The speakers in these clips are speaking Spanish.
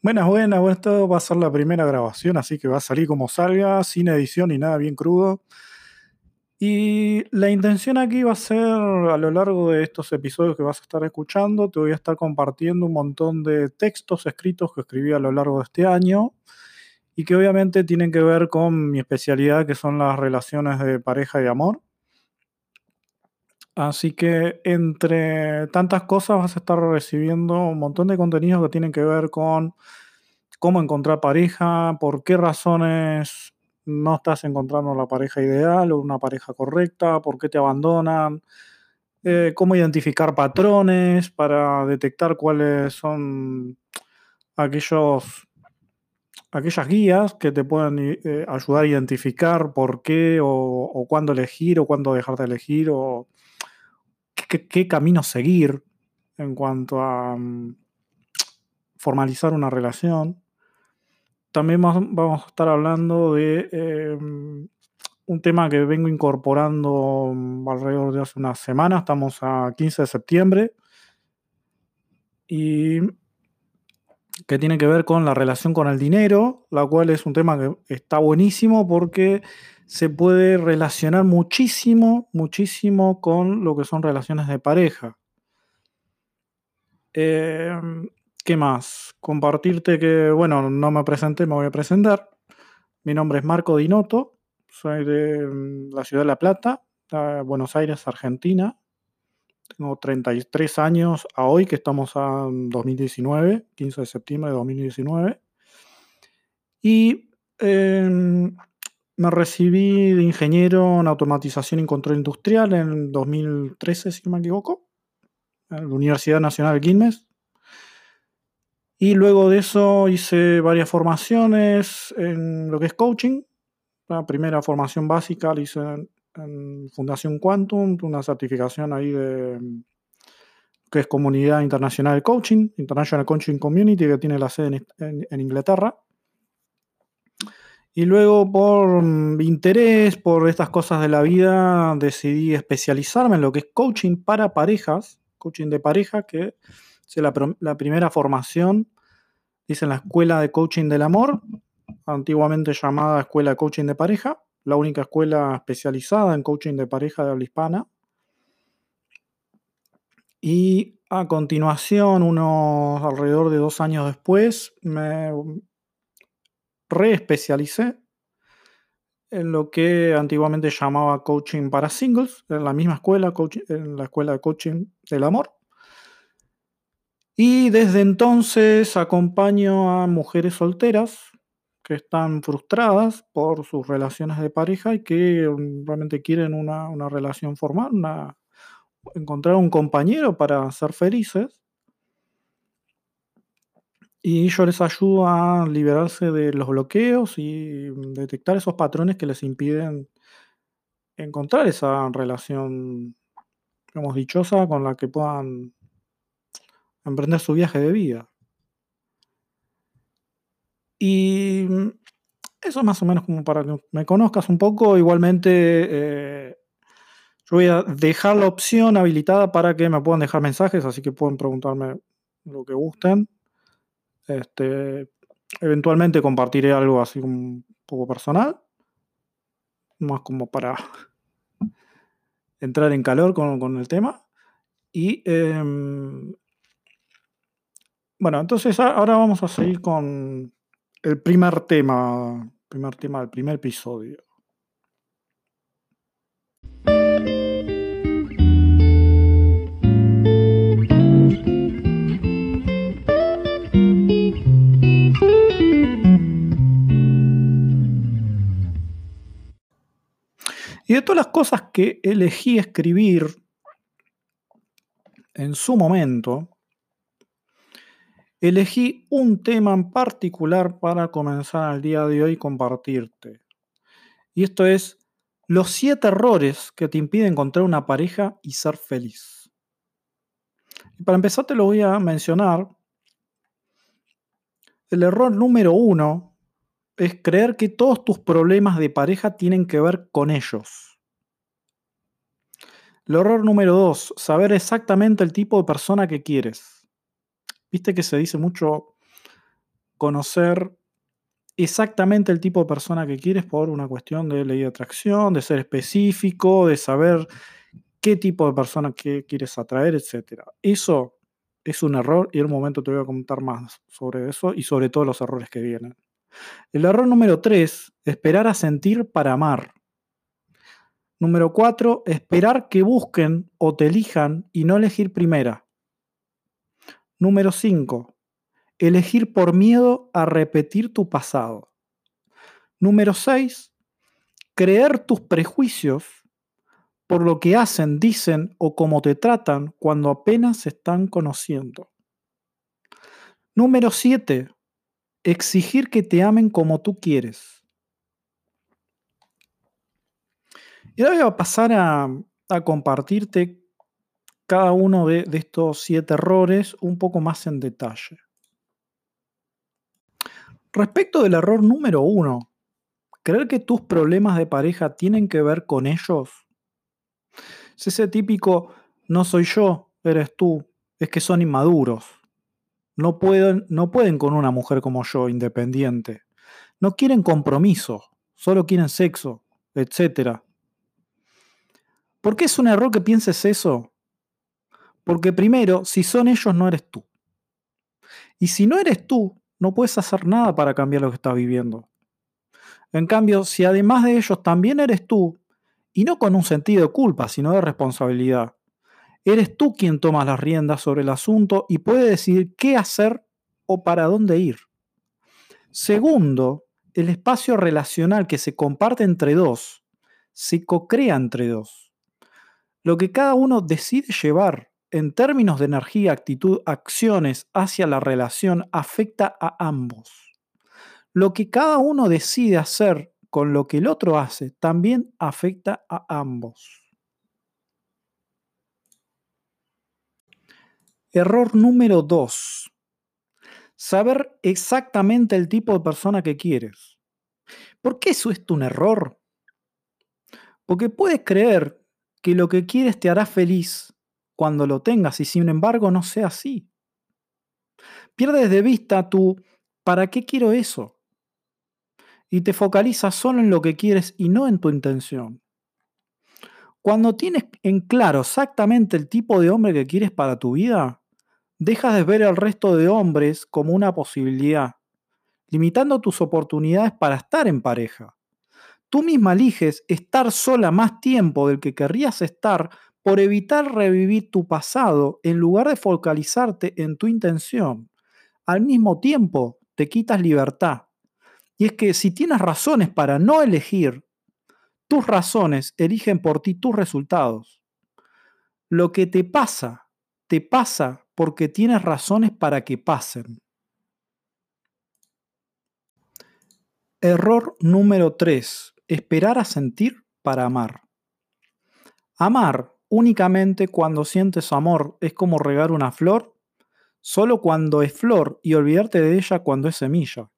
Buenas, buenas, bueno, esto va a ser la primera grabación, así que va a salir como salga, sin edición ni nada, bien crudo. Y la intención aquí va a ser, a lo largo de estos episodios que vas a estar escuchando, te voy a estar compartiendo un montón de textos escritos que escribí a lo largo de este año y que obviamente tienen que ver con mi especialidad, que son las relaciones de pareja y amor. Así que entre tantas cosas vas a estar recibiendo un montón de contenidos que tienen que ver con cómo encontrar pareja, por qué razones no estás encontrando la pareja ideal o una pareja correcta, por qué te abandonan, eh, cómo identificar patrones para detectar cuáles son aquellos, aquellas guías que te pueden eh, ayudar a identificar por qué o, o cuándo elegir o cuándo dejar de elegir o qué, camino seguir en cuanto a mm, formalizar una relación. También vamos a estar hablando de em, un tema que vengo incorporando mm, alrededor de hace una semana. Estamos a 15 de septiembre. Y que tiene que ver con la relación con el dinero, la cual es un tema que está buenísimo porque se puede relacionar muchísimo, muchísimo con lo que son relaciones de pareja. Em, ¿Qué más? Compartirte que, bueno, no me presenté, me voy a presentar. Mi nombre es Marco Dinoto, soy de mm, la ciudad de La Plata, Buenos Aires, Argentina. Tengo 33 años a hoy, que estamos a 2019, 15 de septiembre de 2019. Y em, me recibí de ingeniero en automatización y control industrial en 2013, si no me equivoco, en la Universidad Nacional de Quilmes. Y luego de eso hice varias formaciones en lo que es coaching. La primera formación básica la hice en, Fundación Quantum, una certificación ahí de que es Comunidad Internacional de Coaching, International Coaching Community, que tiene la sede en Inglaterra. Y luego por mm, interés, por estas cosas de la vida, decidí especializarme en lo que es coaching para parejas, coaching de pareja, que es la, primera formación, dice en la Escuela de Coaching del Amor, antiguamente llamada Escuela de Coaching de Pareja, la única escuela especializada en coaching de pareja de habla hispana. Y a continuación, unos alrededor de dos años después, me reespecialicé en lo que antiguamente llamaba coaching para singles, en la misma escuela, en la escuela de coaching del amor. Y desde entonces acompaño a mujeres solteras que están frustradas por sus relaciones de pareja y que realmente quieren una, una relación formal, una, encontrar un compañero para ser felices y yo les ayudo a liberarse de los bloqueos y detectar esos patrones que les impiden encontrar esa relación, digamos, dichosa con la que puedan emprender su viaje de vida. Y eso más o menos como para que me conozcas un poco. Igualmente, eh, yo voy a dejar la opción habilitada para que me puedan dejar mensajes, así que pueden preguntarme lo que gusten. Este, eventualmente compartiré algo así un poco personal, más como para entrar en calor con, el tema. Y em, bueno, entonces ahora vamos a seguir con el primer tema, primer tema del primer episodio. Y de todas las cosas que elegí escribir en su momento, elegí un tema en particular para comenzar el día de hoy compartirte. Y esto es los siete errores que te impiden encontrar una pareja y ser feliz. Y para empezar te lo voy a mencionar. El error número uno es creer que todos tus problemas de pareja tienen que ver con ellos. El error número dos, saber exactamente el tipo de persona que quieres. Viste que se dice mucho conocer exactamente el tipo de persona que quieres por una cuestión de ley de atracción, de ser específico, de saber qué tipo de persona que quieres atraer, etc. Eso es un error y en un momento te voy a comentar más sobre eso y sobre todos los errores que vienen. El error número 3, esperar a sentir para amar. Número 4, esperar que busquen o te elijan y no elegir primera. Número 5, elegir por miedo a repetir tu pasado. Número 6, creer tus prejuicios por lo que hacen, dicen o cómo te tratan cuando apenas se están conociendo. Número 7, exigir que te amen como tú quieres. Y ahora voy a pasar a, compartirte cada uno de, de estos siete errores un poco más en detalle. Respecto del error número uno, creer que tus problemas de pareja tienen que ver con ellos. Es ese típico, no soy yo, eres tú, es que son inmaduros. No pueden, no pueden con una mujer como yo, independiente. No quieren compromiso, solo quieren sexo, etc. ¿Por qué es un error que pienses eso? Porque primero, si son ellos, no eres tú. Y si no eres tú, no puedes hacer nada para cambiar lo que estás viviendo. En cambio, si además de ellos también eres tú, y no con un sentido de culpa, sino de responsabilidad, Eres tú quien toma las riendas sobre el asunto y puede decidir qué hacer o para dónde ir. Segundo, el espacio relacional que se comparte entre dos se co-crea entre dos. Lo que cada uno decide llevar en términos de energía, actitud, acciones hacia la relación afecta a ambos. Lo que cada uno decide hacer con lo que el otro hace también afecta a ambos. Error número 2. Saber exactamente el tipo de persona que quieres. ¿Por qué eso es un error? Porque puedes creer que lo que quieres te hará feliz cuando lo tengas y sin embargo no sea así. Pierdes de vista tu ¿para qué quiero eso? Y te focalizas solo en lo que quieres y no en tu intención. Cuando tienes en claro exactamente el tipo de hombre que quieres para tu vida, dejas de ver al resto de hombres como una posibilidad, limitando tus oportunidades para estar en pareja. Tú misma eliges estar sola más tiempo del que querrías estar por evitar revivir tu pasado en lugar de focalizarte en tu intención. Al mismo tiempo, te quitas libertad. Y es que si tienes razones para no elegir, tus razones eligen por ti tus resultados. Lo que te pasa, te pasa porque tienes razones para que pasen. Error número 3. Esperar a sentir para amar. Amar únicamente cuando sientes amor es como regar una flor, solo cuando es flor y olvidarte de ella cuando es semilla.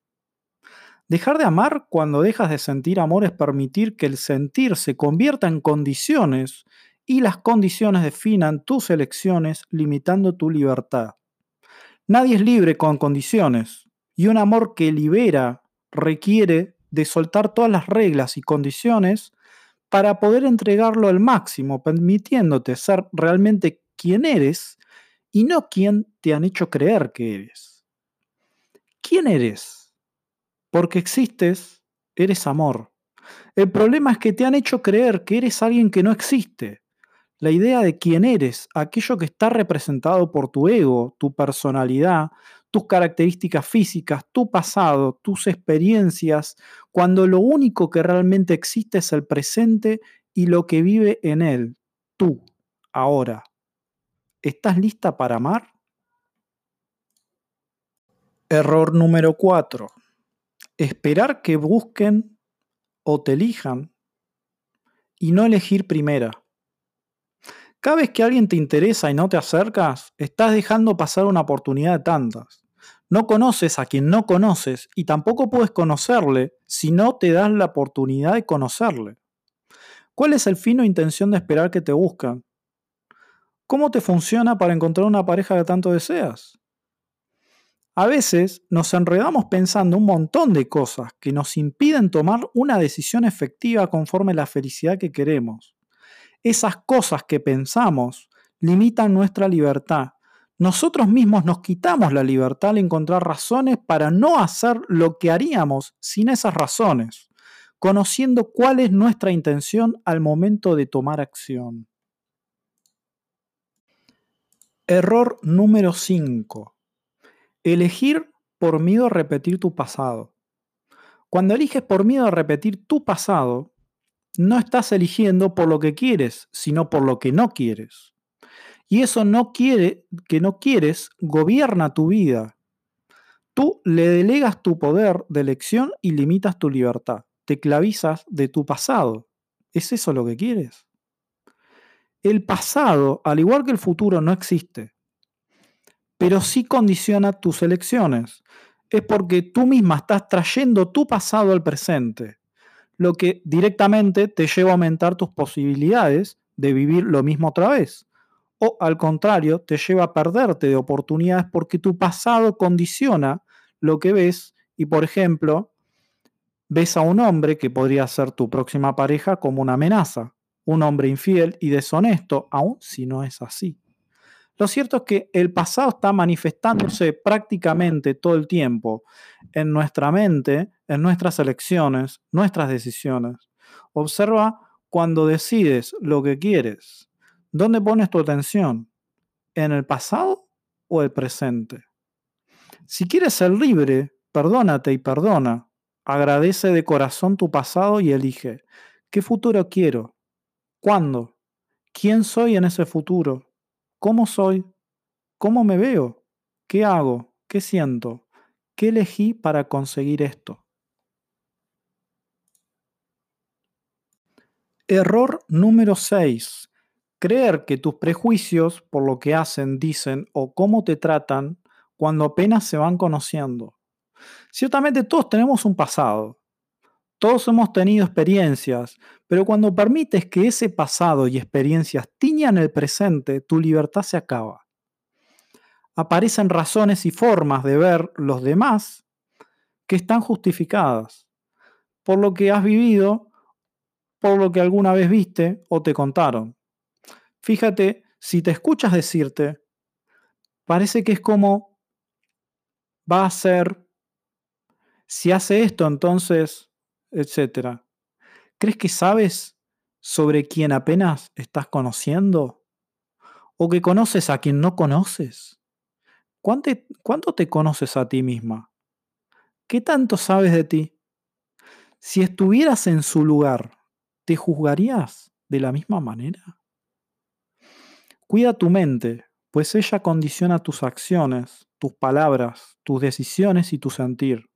Dejar de amar cuando dejas de sentir amor es permitir que el sentir se convierta en condiciones y las condiciones definan tus elecciones limitando tu libertad. Nadie es libre con condiciones y un amor que libera requiere de soltar todas las reglas y condiciones para poder entregarlo al máximo, permitiéndote ser realmente quien eres y no quien te han hecho creer que eres. ¿Quién eres? Porque existes, eres amor. El problema es que te han hecho creer que eres alguien que no existe. La idea de quién eres, aquello que está representado por tu ego, tu personalidad, tus características físicas, tu pasado, tus experiencias, cuando lo único que realmente existe es el presente y lo que vive en él, tú, ahora. ¿Estás lista para amar? Error número 4 esperar que busquen o te elijan y no elegir primera. Cada vez que alguien te interesa y no te acercas, estás dejando pasar una oportunidad de tantas. No conoces a quien no conoces y tampoco puedes conocerle si no te das la oportunidad de conocerle. ¿Cuál es el fin o intención de esperar que te buscan? ¿Cómo te funciona para encontrar una pareja que tanto deseas? A veces nos enredamos pensando un montón de cosas que nos impiden tomar una decisión efectiva conforme la felicidad que queremos. Esas cosas que pensamos limitan nuestra libertad. Nosotros mismos nos quitamos la libertad al encontrar razones para no hacer lo que haríamos sin esas razones, conociendo cuál es nuestra intención al momento de tomar acción. Error número 5. Elegir por miedo a repetir tu pasado. Cuando eliges por miedo a repetir tu pasado, no estás eligiendo por lo que quieres, sino por lo que no quieres. Y eso no quiere que no quieres gobierna tu vida. Tú le delegas tu poder de elección y limitas tu libertad. Te clavizas de tu pasado. ¿Es eso lo que quieres? El pasado, al igual que el futuro, no existe pero sí condiciona tus elecciones. Es porque tú misma estás trayendo tu pasado al presente, lo que directamente te lleva a aumentar tus posibilidades de vivir lo mismo otra vez. O al contrario, te lleva a perderte de oportunidades porque tu pasado condiciona lo que ves y, por ejemplo, ves a un hombre que podría ser tu próxima pareja como una amenaza, un hombre infiel y deshonesto, aun si no es así. Lo cierto es que el pasado está manifestándose prácticamente todo el tiempo en nuestra mente, en nuestras elecciones, nuestras decisiones. Observa cuando decides lo que quieres. ¿Dónde pones tu atención? ¿En el pasado o el presente? Si quieres ser libre, perdónate y perdona. Agradece de corazón tu pasado y elige. ¿Qué futuro quiero? ¿Cuándo? ¿Quién soy en ese futuro? ¿Cómo soy? ¿Cómo me veo? ¿Qué hago? ¿Qué siento? ¿Qué elegí para conseguir esto? Error número 6. Creer que tus prejuicios por lo que hacen, dicen o cómo te tratan cuando apenas se van conociendo. Ciertamente todos tenemos un pasado, todos hemos tenido experiencias, pero cuando permites que ese pasado y experiencias tiñan el presente, tu libertad se acaba. Aparecen razones y formas de ver los demás que están justificadas por lo que has vivido, por lo que alguna vez viste o te contaron. Fíjate, si te escuchas decirte, parece que es como va a ser, si hace esto, entonces etcétera. ¿Crees que sabes sobre quien apenas estás conociendo? ¿O que conoces a quien no conoces? ¿Cuánto, ¿Cuánto te conoces a ti misma? ¿Qué tanto sabes de ti? Si estuvieras en su lugar, ¿te juzgarías de la misma manera? Cuida tu mente, pues ella condiciona tus acciones, tus palabras, tus decisiones y tu sentir.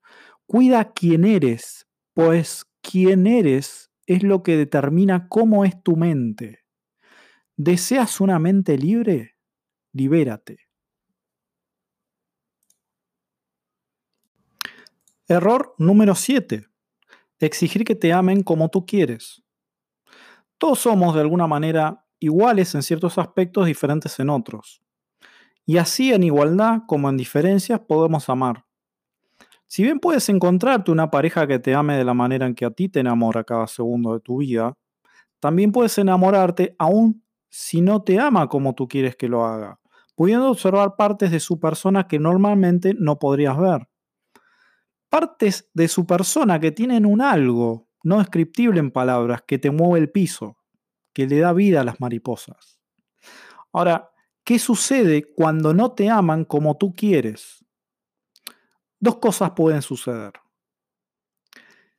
Cuida quién eres, pues quién eres es lo que determina cómo es tu mente. ¿Deseas una mente libre? Libérate. Error número 7. Exigir que te amen como tú quieres. Todos somos de alguna manera iguales en ciertos aspectos, diferentes en otros. Y así en igualdad como en diferencias podemos amar. Si bien puedes encontrarte una pareja que te ame de la manera en que a ti te enamora cada segundo de tu vida, también puedes enamorarte aún si no te ama como tú quieres que lo haga, pudiendo observar partes de su persona que normalmente no podrías ver. Partes de su persona que tienen un algo no descriptible en palabras que te mueve el piso, que le da vida a las mariposas. Ahora, ¿qué sucede cuando no te aman como tú quieres? Dos cosas pueden suceder.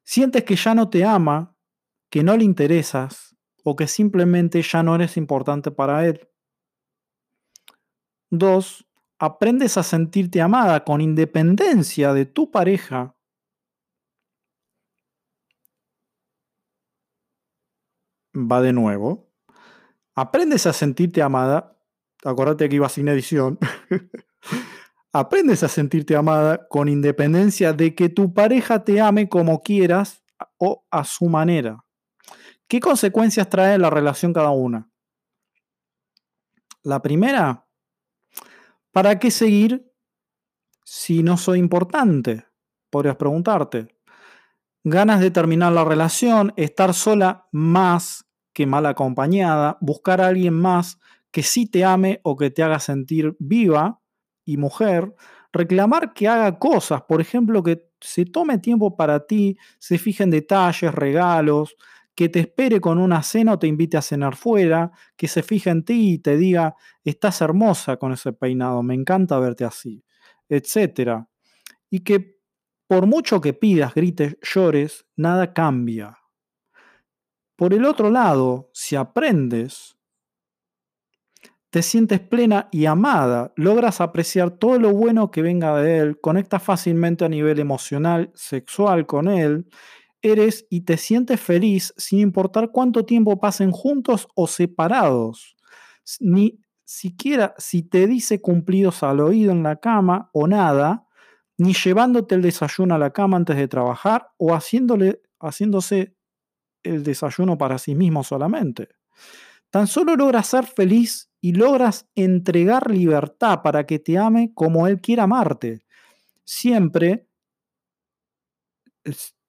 Sientes que ya no te ama, que no le interesas o que simplemente ya no eres importante para él. Dos, aprendes a sentirte amada con independencia de tu pareja. Va de nuevo. Aprendes a sentirte amada. Acuérdate que iba sin edición. aprendes a sentirte amada con independencia de que tu pareja te ame como quieras o a su manera. ¿Qué consecuencias trae la relación cada una? La primera, ¿para qué seguir si no soy importante? Podrías preguntarte. Ganas de terminar la relación, estar sola más que mal acompañada, buscar a alguien más que sí te ame o que te haga sentir viva y mujer, reclamar que haga cosas, por ejemplo, que se tome tiempo para ti, se fije en detalles, regalos, que te espere con una cena o te invite a cenar fuera, que se fije en ti y te diga, estás hermosa con ese peinado, me encanta verte así, etc. Y que por mucho que pidas, grites, llores, nada cambia. Por el otro lado, si aprendes, te sientes plena y amada, logras apreciar todo lo bueno que venga de él, conectas fácilmente a nivel emocional, sexual con él eres y te sientes feliz sin importar cuánto tiempo pasen juntos o separados. Ni siquiera si te dice cumplidos al oído en la cama o nada, ni llevándote el desayuno a la cama antes de trabajar o haciéndole, haciéndose el desayuno para sí mismo solamente. Tan solo logras ser feliz y logras entregar libertad para que te ame como Él quiera amarte. Siempre,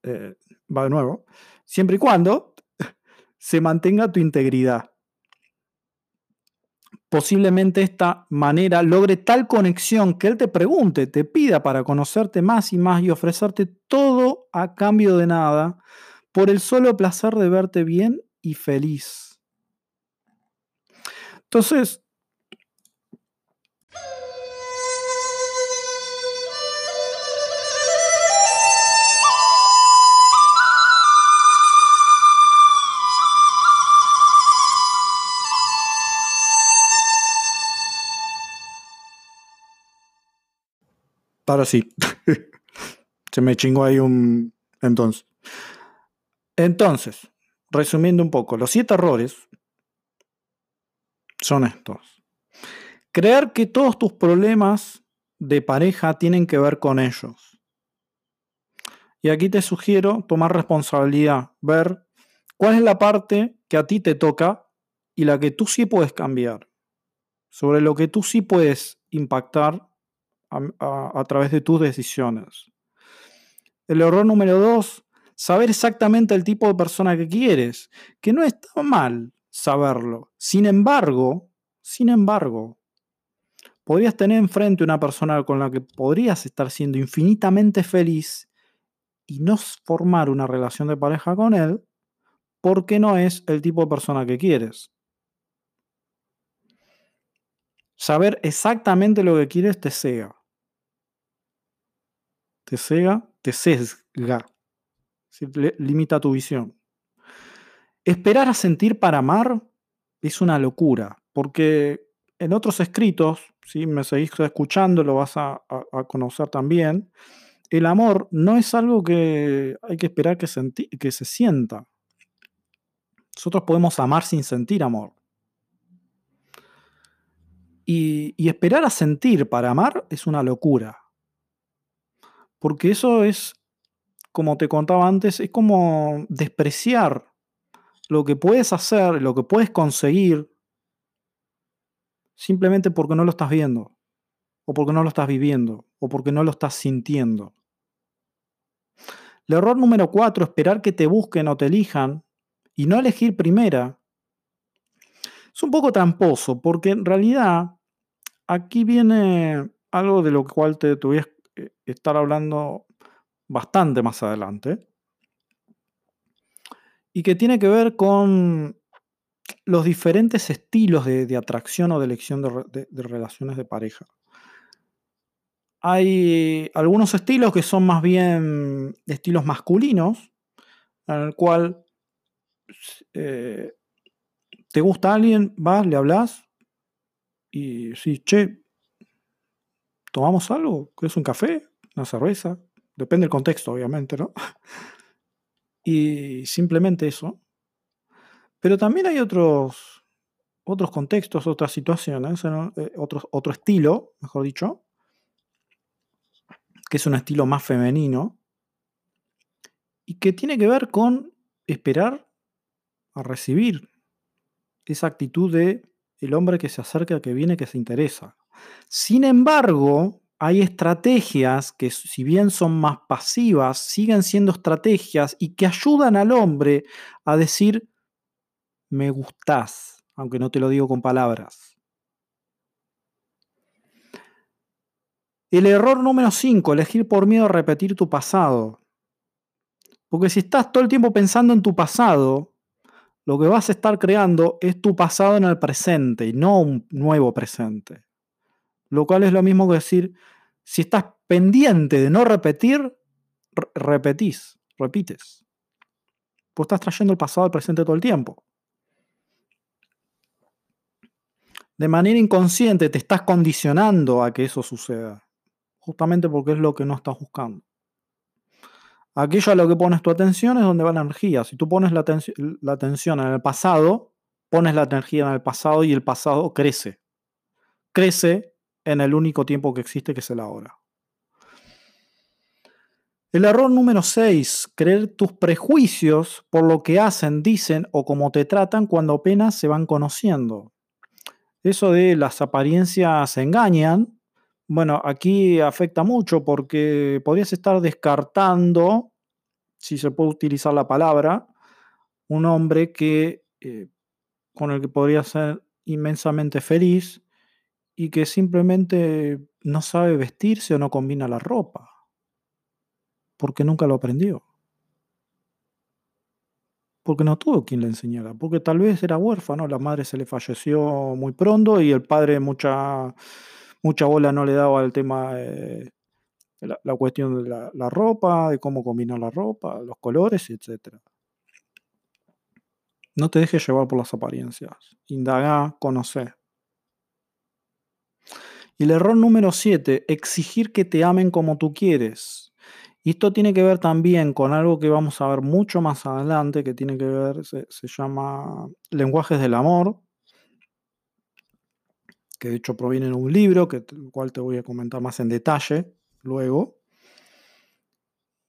eh, va de nuevo, siempre y cuando se mantenga tu integridad. Posiblemente esta manera logre tal conexión que Él te pregunte, te pida para conocerte más y más y ofrecerte todo a cambio de nada por el solo placer de verte bien y feliz. Entonces, Ahora sí. Se me chingó ahí un... Entonces. Entonces, resumiendo un poco, los siete errores son estos. Creer que todos tus problemas de pareja tienen que ver con ellos. Y aquí te sugiero tomar responsabilidad, ver cuál es la parte que a ti te toca y la que tú sí puedes cambiar, sobre lo que tú sí puedes impactar a, través de tus decisiones. El error número dos, saber exactamente el tipo de persona que quieres, que no está mal saberlo. Sin embargo, sin embargo, podrías tener enfrente una persona con la que podrías estar siendo infinitamente feliz y no formar una relación de pareja con él porque no es el tipo de persona que quieres. Saber exactamente lo que quieres te cega te cega, te sesga, limita tu visión. Esperar a sentir para amar es una locura, porque en otros escritos, si me seguís escuchando, lo vas a, conocer también, el amor no es algo que hay que esperar que, que se sienta. Nosotros podemos amar sin sentir amor. y esperar a sentir para amar es una locura. Porque eso es, como te contaba antes, es como despreciar lo que puedes hacer, lo que puedes conseguir, simplemente porque no lo estás viendo, o porque no lo estás viviendo, o porque no lo estás sintiendo. El error número cuatro, esperar que te busquen o te elijan y no elegir primera, es un poco tramposo, porque en realidad aquí viene algo de lo cual te, te voy a eh, estar hablando bastante más adelante. Y que tiene que ver con los diferentes estilos de, atracción o de elección de, relaciones de pareja. Hay algunos estilos que son más bien estilos masculinos, en el cual eh, te gusta alguien, vas, le hablas y si, che, ¿Tomamos algo? ¿Qué es un café? ¿Una cerveza? Depende del contexto, obviamente, ¿no? Y simplemente eso. Pero también hay otros, otros contextos, otras situaciones, eh, otro estilo, mejor dicho, que es un estilo más femenino y que tiene que ver con esperar a recibir esa actitud de el hombre que se acerca, que viene, que se interesa. Sin embargo, hay estrategias que si bien son más pasivas, siguen siendo estrategias y que ayudan al hombre a decir, me gustás, aunque no te lo digo con palabras. El error número 5, elegir por miedo a repetir tu pasado. Porque si estás todo el tiempo pensando en tu pasado, lo que vas a estar creando es tu pasado en el presente y no un nuevo presente. Lo cual es lo mismo que decir, si estás pendiente de no repetir, repetís, repites. Pues estás trayendo el pasado al presente todo el tiempo. De manera inconsciente te estás condicionando a que eso suceda. Justamente porque es lo que no estás buscando. Aquello a lo que pones tu atención es donde va la energía. Si tú pones la, la atención en el pasado, pones la energía en el pasado y el pasado crece. Crece en el único tiempo que existe, que es el ahora. El error número 6, creer tus prejuicios por lo que hacen, dicen o cómo te tratan cuando apenas se van conociendo. Eso de las apariencias engañan, bueno, aquí afecta mucho porque podrías estar descartando, si se puede utilizar la palabra, un hombre que, eh, con el que podría ser inmensamente feliz y que simplemente no sabe vestirse o no combina la ropa, porque nunca lo aprendió. Porque no tuvo quien le enseñara, porque tal vez era huérfano, la madre se le falleció muy pronto y el padre mucha mucha bola no le daba al tema de la, cuestión de la, ropa, de cómo combinar la ropa, los colores, etc. No te dejes llevar por las apariencias. Indaga, conoce. Y el error número 7, exigir que te amen como tú quieres. Y esto tiene que ver también con algo que vamos a ver mucho más adelante, que tiene que ver, se llama lenguajes del amor, que de hecho proviene de un libro, que, el cual te voy a comentar más en detalle luego,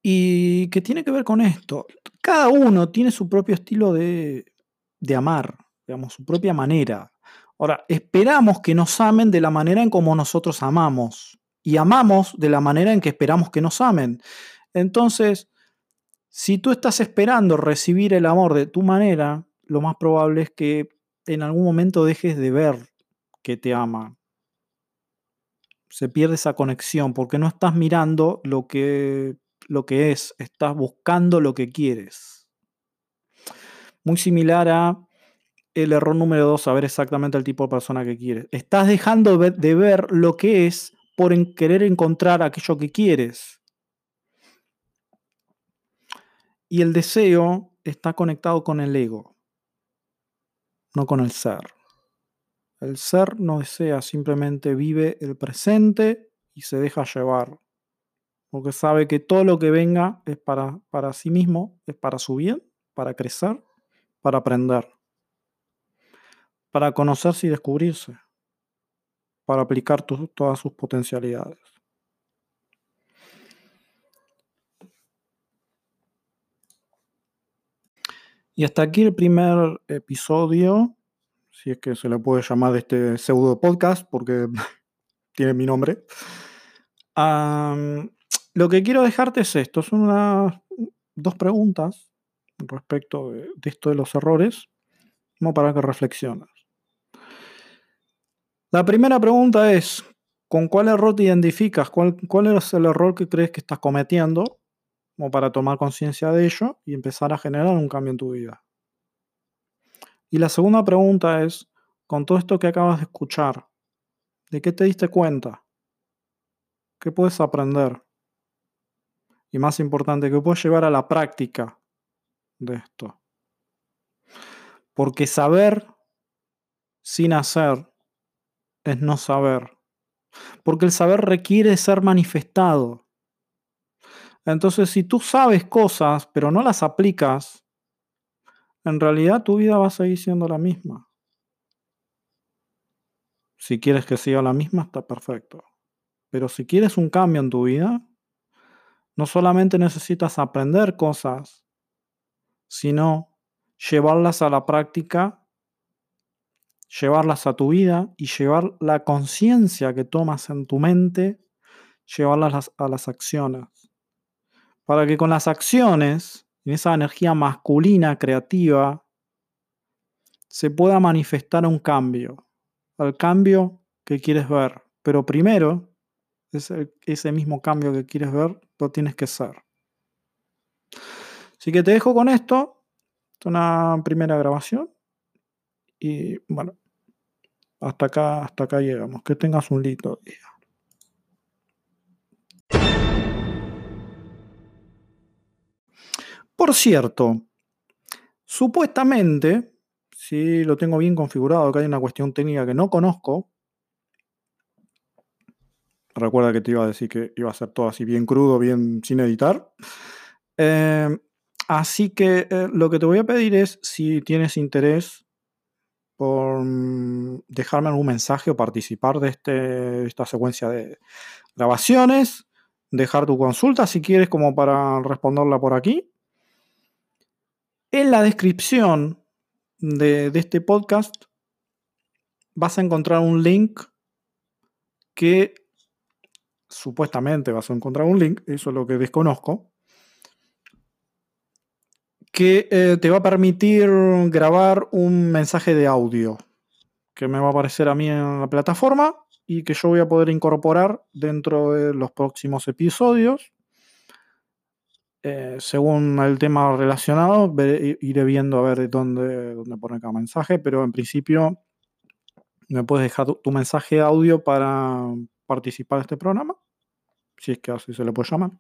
y que tiene que ver con esto. Cada uno tiene su propio estilo de, de amar, digamos, su propia manera. Ahora, esperamos que nos amen de la manera en como nosotros amamos y amamos de la manera en que esperamos que nos amen. Entonces, si tú estás esperando recibir el amor de tu manera, lo más probable es que en algún momento dejes de ver que te ama. Se pierde esa conexión porque no estás mirando lo que, lo que es, estás buscando lo que quieres. Muy similar a el error número dos, saber exactamente el tipo de persona que quieres. Estás dejando de ver lo que es por querer encontrar aquello que quieres. Y el deseo está conectado con el ego, no con el ser. El ser no desea, simplemente vive el presente y se deja llevar. Porque sabe que todo lo que venga es para, para sí mismo, es para su bien, para crecer, para aprender, para conocerse y descubrirse, para aplicar todas sus potencialidades. Y hasta aquí el primer episodio si es que se le puede llamar de este pseudo podcast, porque tiene mi nombre. lo que quiero dejarte es esto, son unas dos preguntas respecto de, esto de los errores, como para que reflexiones. La primera pregunta es, ¿con cuál error te identificas? ¿Cuál, ¿Cuál es el error que crees que estás cometiendo? Como para tomar conciencia de ello y empezar a generar un cambio en tu vida. Y la segunda pregunta es, con todo esto que acabas de escuchar, ¿de qué te diste cuenta? ¿Qué puedes aprender? Y más importante, ¿qué puedes llevar a la práctica de esto? Porque saber sin hacer es no saber. Porque el saber requiere ser manifestado. Entonces, si tú sabes cosas, pero no las aplicas, en realidad tu vida va a seguir siendo la misma. Si quieres que siga la misma, está perfecto. Pero si quieres un cambio en tu vida, no solamente necesitas aprender cosas, sino llevarlas a la práctica, llevarlas a tu vida y llevar la conciencia que tomas en tu mente llevarlas a las acciones. Para que con las acciones, en esa energía masculina creativa, se pueda manifestar un cambio, al cambio que quieres ver. Pero primero, ese, ese mismo cambio que quieres ver, lo tienes que ser. Así que te dejo con esto, una primera grabación. Y bueno, hasta acá, hasta acá llegamos. Que tengas un lindo día. Por cierto, supuestamente, si lo tengo bien configurado, que hay una cuestión técnica que no conozco. Recuerda que te iba a decir que iba a ser todo así bien crudo, bien sin editar. Eh, así que eh, lo que te voy a pedir es si tienes interés por mm, dejarme algún mensaje o participar de este, esta secuencia de grabaciones, dejar tu consulta si quieres como para responderla por aquí. En la descripción de, de este podcast vas a encontrar un link que supuestamente vas a encontrar un link, eso es lo que desconozco, que eh, te va a permitir grabar un mensaje de audio que me va a aparecer a mí en la plataforma y que yo voy a poder incorporar dentro de los próximos episodios. Eh, según el tema relacionado, iré viendo a ver dónde, dónde poner cada mensaje, pero en principio me puedes dejar tu, tu mensaje de audio para participar de este programa, si es que así se le puede llamar.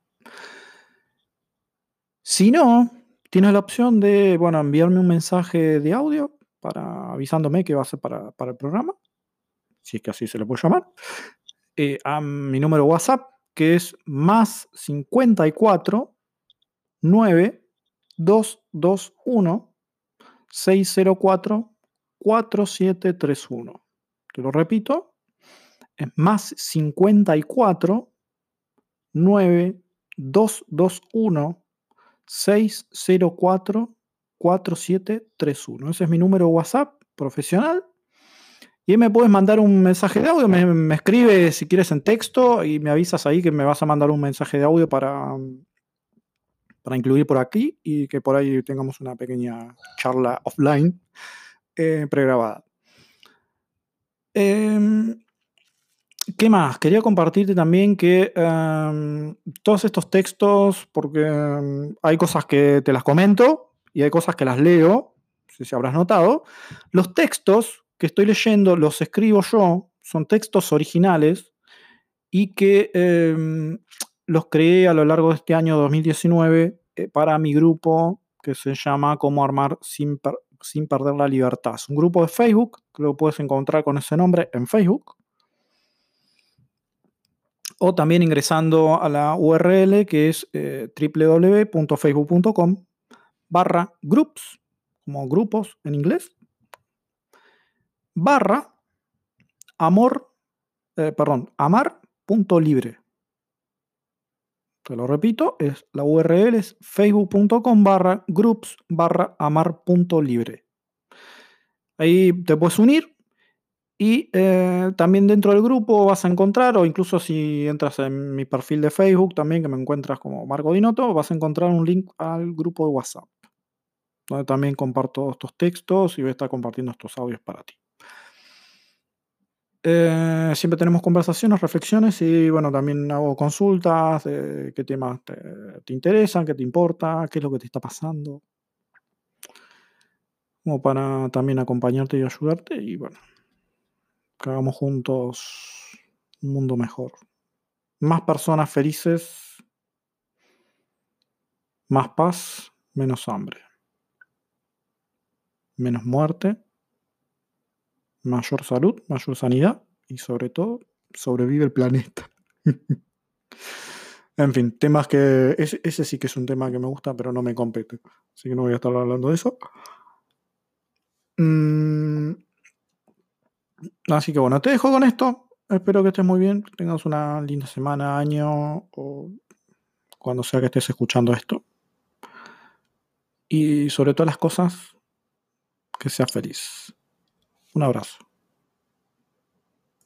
Si no, tienes la opción de, bueno, enviarme un mensaje de audio para avisándome que va a ser para, para el programa, si es que así se le puede llamar, eh, a mi número WhatsApp, que es más 54 9 221 604 4731. Te lo repito, es más 54 9 221 604-4731. Ese es mi número WhatsApp profesional. Y me puedes mandar un mensaje de audio, me, escribes si quieres en texto y me avisas ahí que me vas a mandar un mensaje de audio para, para incluir por aquí y que por ahí tengamos una pequeña charla offline eh, pregrabada. Eh, ¿Qué más? Quería compartirte también que um, todos estos textos, porque um, hay cosas que te las comento y hay cosas que las leo, si habrás notado. Los textos que estoy leyendo los escribo yo, son textos originales y que um, los creé a lo largo de este año 2019 eh, para mi grupo que se llama Cómo armar sin, sin perder la libertad. Es un grupo de Facebook, que lo puedes encontrar con ese nombre en Facebook o también ingresando a la URL que es eh, www.facebook.com barra groups, como grupos en inglés, barra amor, eh, perdón, amar.libre. Te lo repito, es la URL es facebook.com barra groups barra amar.libre. Ahí te puedes unir y eh, también dentro del grupo vas a encontrar, o incluso si entras en mi perfil de Facebook también, que me encuentras como Marco Dinoto, vas a encontrar un link al grupo de WhatsApp, donde también comparto estos textos y voy a estar compartiendo estos audios para ti. Eh, siempre tenemos conversaciones, reflexiones y bueno, también hago consultas de qué temas te, te interesan, qué te importa, qué es lo que te está pasando. Como para también acompañarte y ayudarte y bueno que hagamos juntos un mundo mejor. Más personas felices, más paz, menos hambre, menos muerte, mayor salud, mayor sanidad y sobre todo sobrevive el planeta. en fin, temas que ese, sí que es un tema que me gusta, pero no me compete. Así que no voy a estar hablando de eso. Mm, Así que bueno, te dejo con esto. Espero que estés muy bien, tengas una linda semana, año o cuando sea que estés escuchando esto. Y sobre todas las cosas, que seas feliz. Un abrazo.